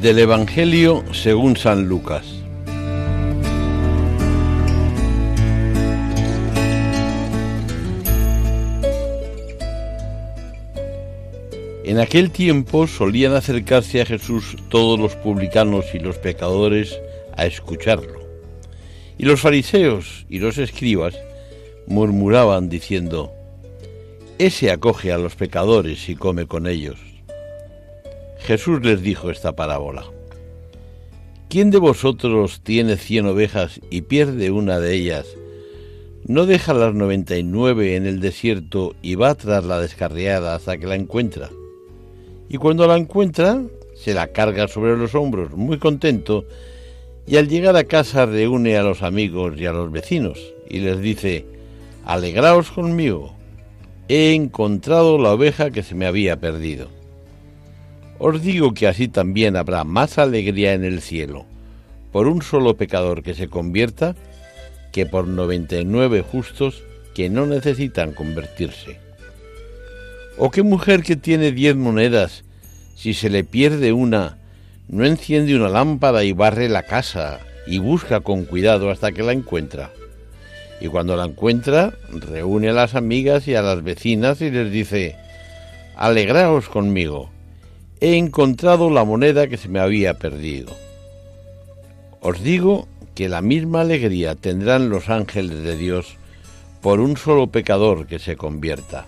Del Evangelio según San Lucas. En aquel tiempo solían acercarse a Jesús todos los publicanos y los pecadores a escucharlo. Y los fariseos y los escribas murmuraban diciendo, Ese acoge a los pecadores y come con ellos. Jesús les dijo esta parábola. ¿Quién de vosotros tiene cien ovejas y pierde una de ellas? ¿No deja las noventa y nueve en el desierto y va tras la descarriada hasta que la encuentra? Y cuando la encuentra, se la carga sobre los hombros, muy contento, y al llegar a casa reúne a los amigos y a los vecinos y les dice, Alegraos conmigo, he encontrado la oveja que se me había perdido. Os digo que así también habrá más alegría en el cielo por un solo pecador que se convierta que por noventa y nueve justos que no necesitan convertirse. ¿O qué mujer que tiene diez monedas, si se le pierde una, no enciende una lámpara y barre la casa y busca con cuidado hasta que la encuentra? Y cuando la encuentra, reúne a las amigas y a las vecinas y les dice, Alegraos conmigo he encontrado la moneda que se me había perdido. Os digo que la misma alegría tendrán los ángeles de Dios por un solo pecador que se convierta.